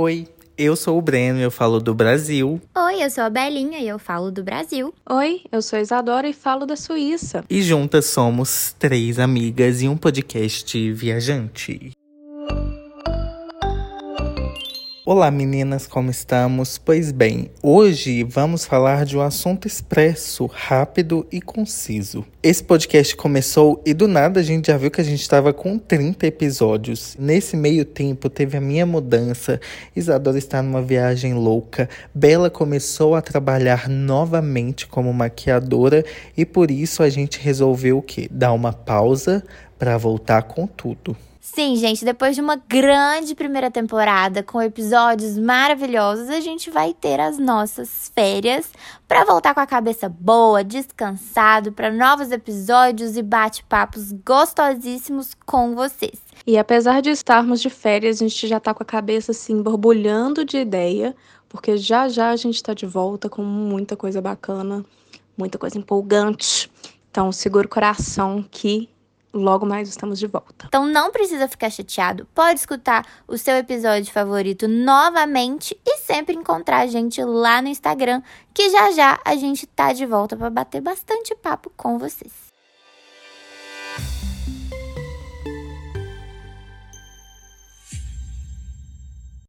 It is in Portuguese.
Oi, eu sou o Breno e eu falo do Brasil. Oi, eu sou a Belinha e eu falo do Brasil. Oi, eu sou a Isadora e falo da Suíça. E juntas somos três amigas e um podcast viajante. Olá meninas, como estamos? Pois bem, hoje vamos falar de um assunto expresso, rápido e conciso. Esse podcast começou e do nada a gente já viu que a gente estava com 30 episódios. Nesse meio tempo teve a minha mudança, Isadora está numa viagem louca, Bela começou a trabalhar novamente como maquiadora e por isso a gente resolveu o quê? Dar uma pausa para voltar com tudo. Sim, gente, depois de uma grande primeira temporada com episódios maravilhosos, a gente vai ter as nossas férias para voltar com a cabeça boa, descansado para novos episódios e bate-papos gostosíssimos com vocês. E apesar de estarmos de férias, a gente já tá com a cabeça assim borbulhando de ideia, porque já já a gente tá de volta com muita coisa bacana, muita coisa empolgante. Então, segura o coração que logo mais estamos de volta. Então não precisa ficar chateado, pode escutar o seu episódio favorito novamente e sempre encontrar a gente lá no Instagram, que já já a gente tá de volta para bater bastante papo com vocês.